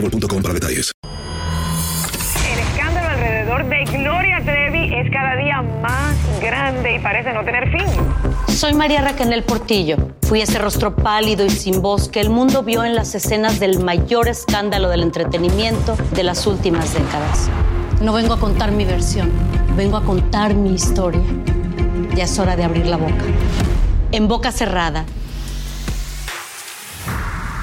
boostmobile.com para detalles. El escándalo alrededor de Gloria Trevi es cada día más grande y parece no tener fin. Soy María Raquel Portillo. Fui ese rostro pálido y sin voz que el mundo vio en las escenas del mayor escándalo del entretenimiento de las últimas décadas. No vengo a contar mi versión, vengo a contar mi historia. Ya es hora de abrir la boca. En boca cerrada.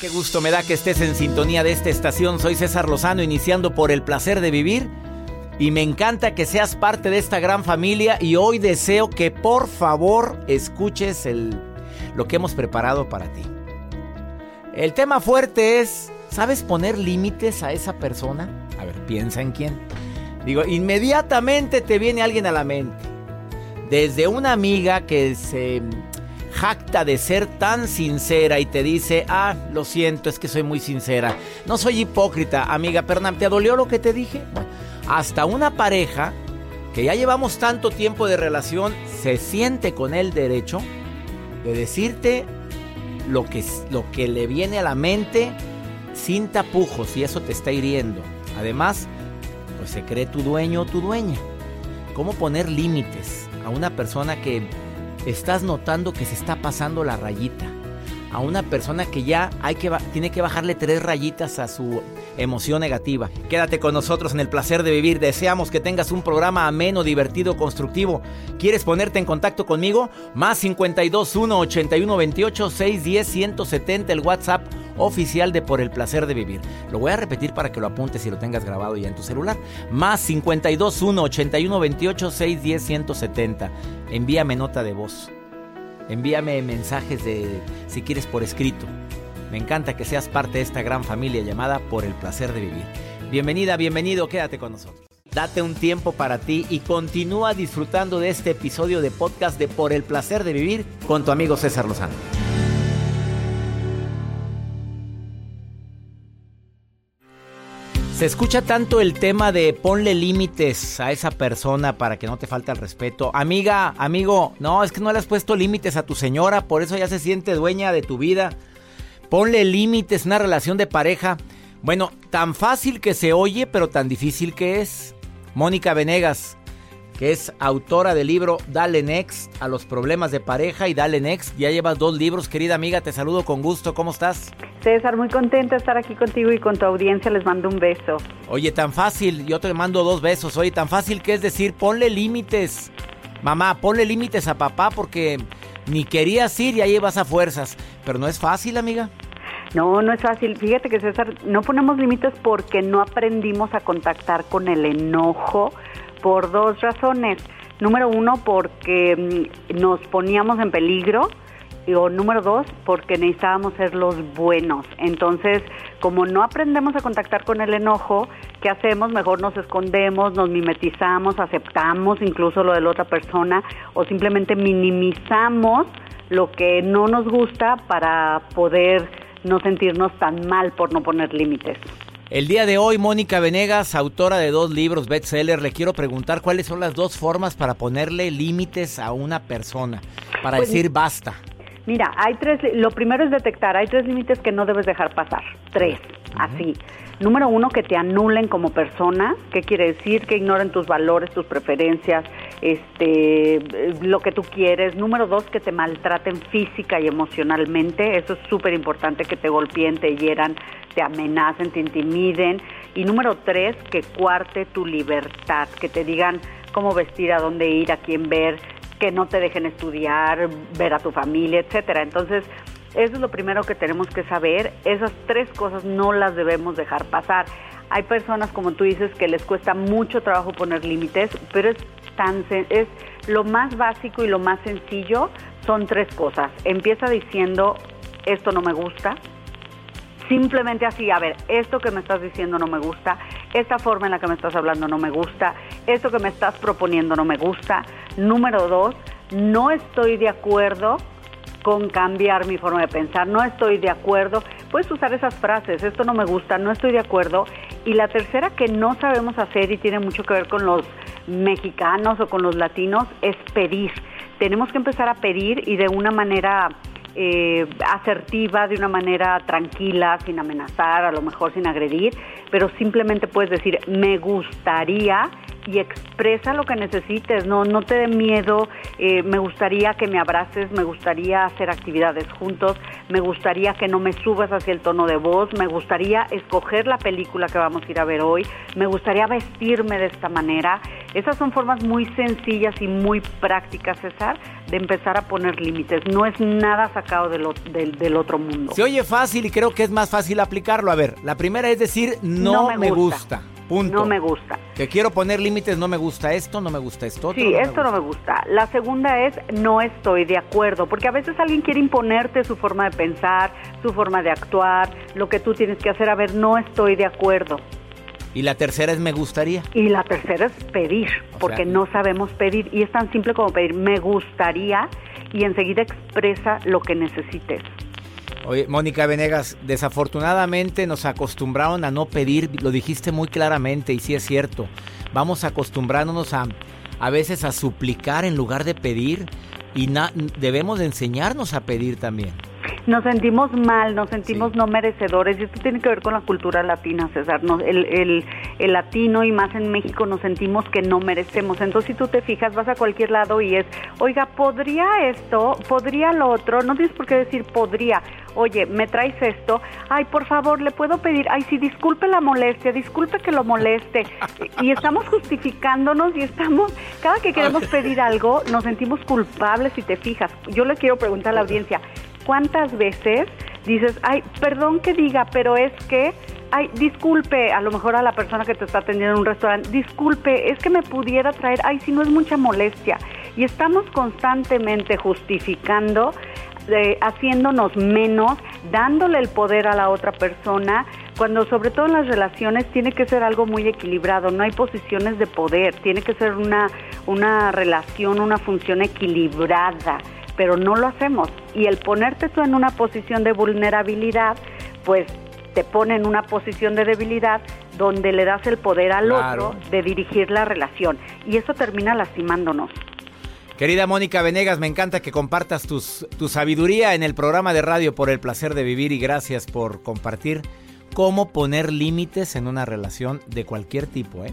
Qué gusto me da que estés en sintonía de esta estación. Soy César Lozano, iniciando por el placer de vivir. Y me encanta que seas parte de esta gran familia. Y hoy deseo que por favor escuches el, lo que hemos preparado para ti. El tema fuerte es, ¿sabes poner límites a esa persona? A ver, piensa en quién. Digo, inmediatamente te viene alguien a la mente. Desde una amiga que se jacta de ser tan sincera y te dice, ah, lo siento, es que soy muy sincera. No soy hipócrita, amiga Pernam, ¿te dolió lo que te dije? hasta una pareja que ya llevamos tanto tiempo de relación se siente con el derecho de decirte lo que, lo que le viene a la mente sin tapujos y eso te está hiriendo. Además, pues se cree tu dueño o tu dueña. ¿Cómo poner límites a una persona que estás notando que se está pasando la rayita. A una persona que ya hay que, tiene que bajarle tres rayitas a su emoción negativa. Quédate con nosotros en el placer de vivir. Deseamos que tengas un programa ameno, divertido, constructivo. ¿Quieres ponerte en contacto conmigo? Más 52 1 81 28 610 170 el WhatsApp oficial de Por el placer de vivir. Lo voy a repetir para que lo apuntes y lo tengas grabado ya en tu celular. Más 52 1 81 28 610 170. Envíame nota de voz. Envíame mensajes de si quieres por escrito. Me encanta que seas parte de esta gran familia llamada Por el placer de vivir. Bienvenida, bienvenido, quédate con nosotros. Date un tiempo para ti y continúa disfrutando de este episodio de podcast de Por el placer de vivir con tu amigo César Lozano. Se escucha tanto el tema de ponle límites a esa persona para que no te falte el respeto. Amiga, amigo, no, es que no le has puesto límites a tu señora, por eso ya se siente dueña de tu vida. Ponle límites, una relación de pareja. Bueno, tan fácil que se oye, pero tan difícil que es. Mónica Venegas, que es autora del libro Dale Next a los problemas de pareja y Dale Next. Ya llevas dos libros, querida amiga, te saludo con gusto, ¿cómo estás? César, muy contenta de estar aquí contigo y con tu audiencia, les mando un beso. Oye, tan fácil, yo te mando dos besos, oye, tan fácil que es decir, ponle límites. Mamá, ponle límites a papá porque ni querías ir y ahí vas a fuerzas. Pero no es fácil, amiga. No, no es fácil. Fíjate que César, no ponemos límites porque no aprendimos a contactar con el enojo, por dos razones. Número uno, porque mm, nos poníamos en peligro. Y, o número dos, porque necesitábamos ser los buenos. Entonces, como no aprendemos a contactar con el enojo, ¿qué hacemos? Mejor nos escondemos, nos mimetizamos, aceptamos incluso lo de la otra persona o simplemente minimizamos lo que no nos gusta para poder no sentirnos tan mal por no poner límites. El día de hoy, Mónica Venegas, autora de dos libros bestseller, le quiero preguntar cuáles son las dos formas para ponerle límites a una persona, para pues, decir basta. Mira, hay tres, lo primero es detectar, hay tres límites que no debes dejar pasar, tres, así. Número uno, que te anulen como persona. ¿Qué quiere decir? Que ignoren tus valores, tus preferencias, este, lo que tú quieres. Número dos, que te maltraten física y emocionalmente. Eso es súper importante, que te golpeen, te hieran, te amenacen, te intimiden. Y número tres, que cuarte tu libertad, que te digan cómo vestir, a dónde ir, a quién ver, que no te dejen estudiar, ver a tu familia, etcétera. Entonces, eso es lo primero que tenemos que saber. Esas tres cosas no las debemos dejar pasar. Hay personas, como tú dices, que les cuesta mucho trabajo poner límites, pero es tan es lo más básico y lo más sencillo son tres cosas. Empieza diciendo esto no me gusta. Simplemente así, a ver, esto que me estás diciendo no me gusta, esta forma en la que me estás hablando no me gusta, esto que me estás proponiendo no me gusta. Número dos, no estoy de acuerdo con cambiar mi forma de pensar, no estoy de acuerdo. Puedes usar esas frases, esto no me gusta, no estoy de acuerdo. Y la tercera que no sabemos hacer y tiene mucho que ver con los mexicanos o con los latinos es pedir. Tenemos que empezar a pedir y de una manera eh, asertiva, de una manera tranquila, sin amenazar, a lo mejor sin agredir, pero simplemente puedes decir, me gustaría y expresa lo que necesites, no, no te dé miedo, eh, me gustaría que me abraces, me gustaría hacer actividades juntos, me gustaría que no me subas hacia el tono de voz, me gustaría escoger la película que vamos a ir a ver hoy, me gustaría vestirme de esta manera. Esas son formas muy sencillas y muy prácticas, César, de empezar a poner límites. No es nada sacado del, del, otro mundo. Se oye fácil y creo que es más fácil aplicarlo. A ver, la primera es decir, no, me, gusta. No me gusta. Que quiero poner límites, no me gusta esto, no me gusta esto. sí, esto no me gusta. La segunda es no estoy de acuerdo, porque a veces alguien quiere imponerte su forma de pensar, su forma de actuar, lo que tú tienes que hacer. A ver, no estoy de acuerdo. Y la tercera es me gustaría. Y la tercera es pedir, porque no sabemos pedir. Y es tan simple como pedir me gustaría y enseguida expresa lo que necesites. Oye, Mónica Venegas, desafortunadamente nos acostumbraron a no pedir, lo dijiste muy claramente y sí es cierto. Vamos acostumbrándonos a a veces a suplicar en lugar de pedir y debemos enseñarnos a pedir también nos sentimos mal, nos sentimos no merecedores y esto tiene que ver con la cultura latina, César. el, el, el, latino y más en México nos sentimos que no merecemos. Entonces si tú te fijas, vas a cualquier lado y es, oiga, ¿podría esto? ¿Podría lo otro? No tienes por qué decir podría. Oye, ¿me traes esto? Ay, por favor, ¿le puedo pedir? Ay, sí, disculpe la molestia, disculpe que lo moleste. Y estamos justificándonos y estamos, cada que queremos pedir algo, nos sentimos culpables si te fijas. Yo le quiero preguntar a la audiencia, ¿cuántas veces dices, ay, perdón que diga, pero es que, ay, disculpe, a lo mejor a la persona que te está atendiendo en un restaurante, disculpe, es que me pudiera traer, ay, si no es mucha molestia. Y estamos constantemente justificando, eh, haciéndonos menos, dándole el poder a la otra persona, cuando sobre todo en las relaciones tiene que ser algo muy equilibrado, no hay posiciones de poder, tiene que ser una, una relación, una función equilibrada pero no lo hacemos. Y el ponerte tú en una posición de vulnerabilidad, pues te pone en una posición de debilidad donde le das el poder al otro de dirigir la relación. Y eso termina lastimándonos. Querida Mónica Venegas, me encanta que compartas tus, tu sabiduría en el programa de radio por el placer de vivir y gracias por compartir cómo poner límites en una relación de cualquier tipo. ¿eh?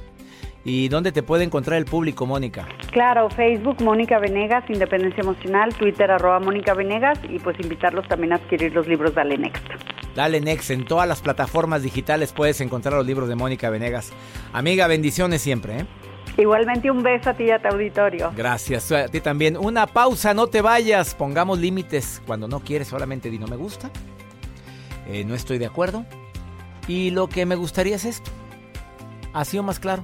¿Y dónde te puede encontrar el público, Mónica? Claro, Facebook Mónica Venegas, Independencia Emocional, Twitter arroba Mónica Venegas y pues invitarlos también a adquirir los libros Dale Next. Dale Next, en todas las plataformas digitales puedes encontrar los libros de Mónica Venegas. Amiga, bendiciones siempre, ¿eh? Igualmente un beso a ti y a tu auditorio. Gracias, a ti también. Una pausa, no te vayas, pongamos límites. Cuando no quieres, solamente di no me gusta, eh, no estoy de acuerdo y lo que me gustaría es esto. ¿Ha sido más claro?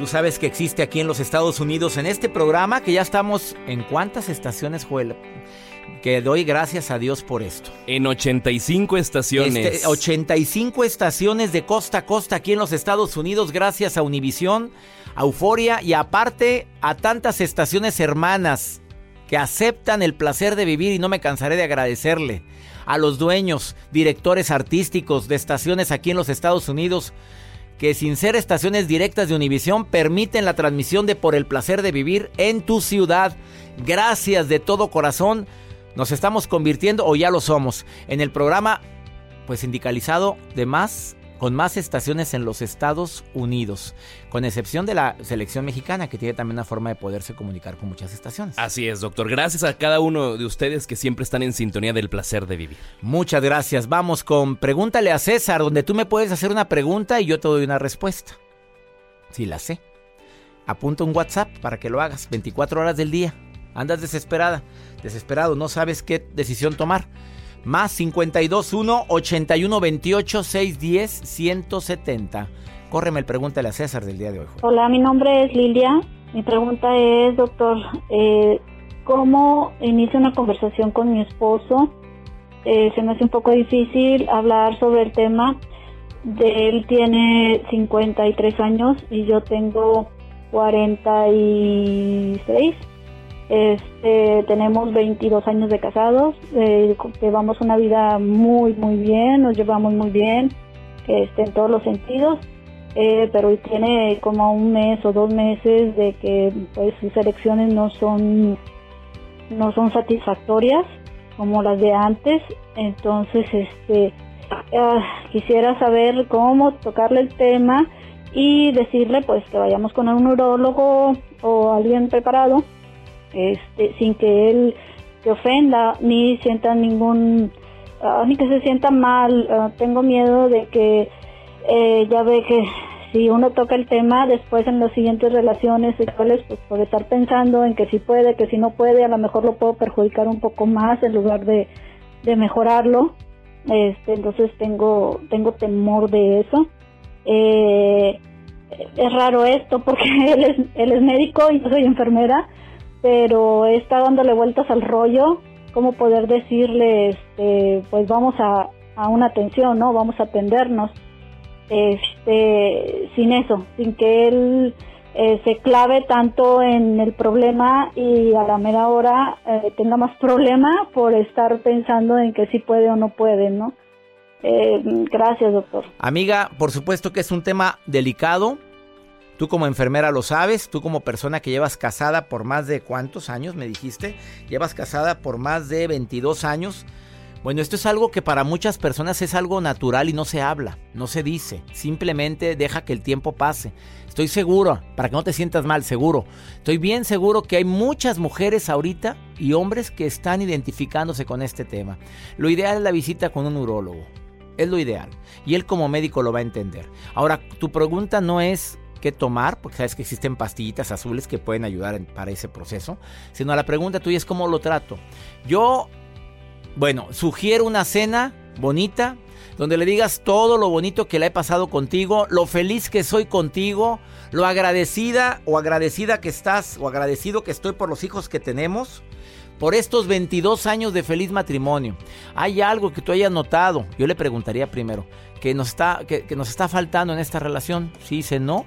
Tú sabes que existe aquí en los Estados Unidos en este programa que ya estamos en cuántas estaciones, Joel. Que doy gracias a Dios por esto. En 85 estaciones. Este, 85 estaciones de costa a costa aquí en los Estados Unidos, gracias a Univisión, a Euforia y aparte a tantas estaciones hermanas que aceptan el placer de vivir y no me cansaré de agradecerle. A los dueños, directores artísticos de estaciones aquí en los Estados Unidos que sin ser estaciones directas de Univisión permiten la transmisión de Por el placer de vivir en tu ciudad. Gracias de todo corazón. Nos estamos convirtiendo, o ya lo somos, en el programa pues sindicalizado de más con más estaciones en los Estados Unidos, con excepción de la selección mexicana, que tiene también una forma de poderse comunicar con muchas estaciones. Así es, doctor. Gracias a cada uno de ustedes que siempre están en sintonía del placer de vivir. Muchas gracias. Vamos con Pregúntale a César, donde tú me puedes hacer una pregunta y yo te doy una respuesta. Si la sé. Apunta un WhatsApp para que lo hagas 24 horas del día. Andas desesperada, desesperado, no sabes qué decisión tomar. Más 521 81 28 610 170. Córreme el pregúntale a César del día de hoy. Hola, mi nombre es Lilia. Mi pregunta es, doctor, eh, ¿cómo inicio una conversación con mi esposo? Eh, se me hace un poco difícil hablar sobre el tema. De él tiene 53 años y yo tengo 46. Este, tenemos 22 años de casados, eh, llevamos una vida muy, muy bien, nos llevamos muy bien, este, en todos los sentidos, eh, pero tiene como un mes o dos meses de que pues sus elecciones no son, no son satisfactorias como las de antes, entonces este, ah, quisiera saber cómo tocarle el tema y decirle pues que vayamos con un neurólogo o alguien preparado este, sin que él se ofenda ni sienta ningún, uh, ni que se sienta mal. Uh, tengo miedo de que eh, ya ve que si uno toca el tema después en las siguientes relaciones sexuales, pues por estar pensando en que si puede, que si no puede, a lo mejor lo puedo perjudicar un poco más en lugar de, de mejorarlo. Este, entonces tengo, tengo temor de eso. Eh, es raro esto porque él es, él es médico y yo soy enfermera pero está dándole vueltas al rollo, cómo poder decirle, este, pues vamos a, a una atención, ¿no? Vamos a atendernos, este, sin eso, sin que él eh, se clave tanto en el problema y a la mera hora eh, tenga más problema por estar pensando en que sí puede o no puede, ¿no? Eh, gracias, doctor. Amiga, por supuesto que es un tema delicado, Tú como enfermera lo sabes, tú como persona que llevas casada por más de cuántos años, me dijiste, llevas casada por más de 22 años. Bueno, esto es algo que para muchas personas es algo natural y no se habla, no se dice, simplemente deja que el tiempo pase. Estoy seguro, para que no te sientas mal, seguro. Estoy bien seguro que hay muchas mujeres ahorita y hombres que están identificándose con este tema. Lo ideal es la visita con un urólogo. Es lo ideal. Y él como médico lo va a entender. Ahora, tu pregunta no es qué tomar, porque sabes que existen pastillitas azules que pueden ayudar para ese proceso, sino la pregunta tuya es cómo lo trato. Yo, bueno, sugiero una cena bonita, donde le digas todo lo bonito que le he pasado contigo, lo feliz que soy contigo, lo agradecida o agradecida que estás o agradecido que estoy por los hijos que tenemos, por estos 22 años de feliz matrimonio. ¿Hay algo que tú hayas notado? Yo le preguntaría primero, que nos está, que, nos está faltando en esta relación? Si dice no,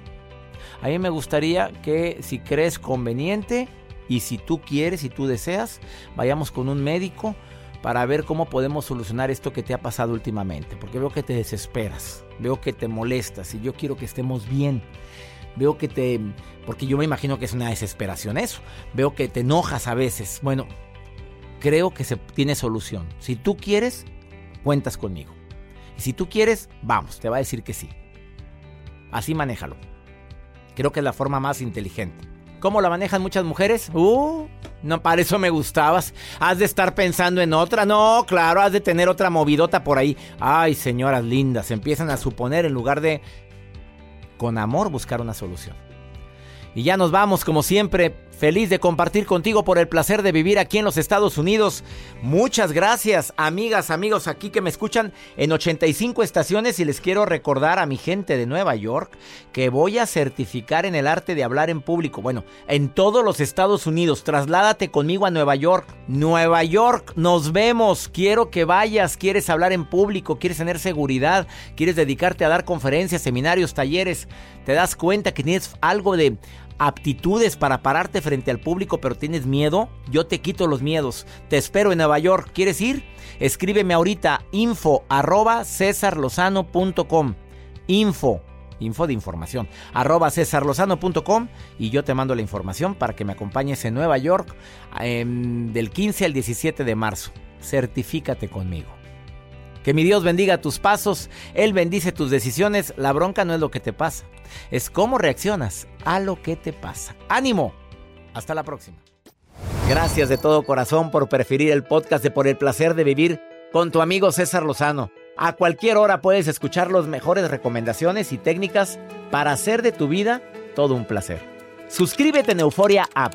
a mí me gustaría que si crees conveniente y si tú quieres, y tú deseas, vayamos con un médico para ver cómo podemos solucionar esto que te ha pasado últimamente. Porque veo que te desesperas, veo que te molestas y yo quiero que estemos bien. Veo que te... Porque yo me imagino que es una desesperación eso. Veo que te enojas a veces. Bueno, creo que se tiene solución. Si tú quieres, cuentas conmigo. Y si tú quieres, vamos, te va a decir que sí. Así manéjalo. Creo que es la forma más inteligente. ¿Cómo la manejan muchas mujeres? Uh, no, para eso me gustabas. Has de estar pensando en otra. No, claro, has de tener otra movidota por ahí. Ay, señoras lindas, empiezan a suponer en lugar de con amor buscar una solución. Y ya nos vamos, como siempre, feliz de compartir contigo por el placer de vivir aquí en los Estados Unidos. Muchas gracias, amigas, amigos aquí que me escuchan en 85 estaciones y les quiero recordar a mi gente de Nueva York que voy a certificar en el arte de hablar en público. Bueno, en todos los Estados Unidos, trasládate conmigo a Nueva York. Nueva York, nos vemos. Quiero que vayas, quieres hablar en público, quieres tener seguridad, quieres dedicarte a dar conferencias, seminarios, talleres. Te das cuenta que tienes algo de aptitudes para pararte frente al público, pero tienes miedo, yo te quito los miedos. Te espero en Nueva York. ¿Quieres ir? Escríbeme ahorita info arroba cesarlozano.com. Info, info de información, arroba y yo te mando la información para que me acompañes en Nueva York em, del 15 al 17 de marzo. Certifícate conmigo. Que mi Dios bendiga tus pasos, Él bendice tus decisiones. La bronca no es lo que te pasa, es cómo reaccionas a lo que te pasa. Ánimo, hasta la próxima. Gracias de todo corazón por preferir el podcast de Por el Placer de Vivir con tu amigo César Lozano. A cualquier hora puedes escuchar las mejores recomendaciones y técnicas para hacer de tu vida todo un placer. Suscríbete en Euforia App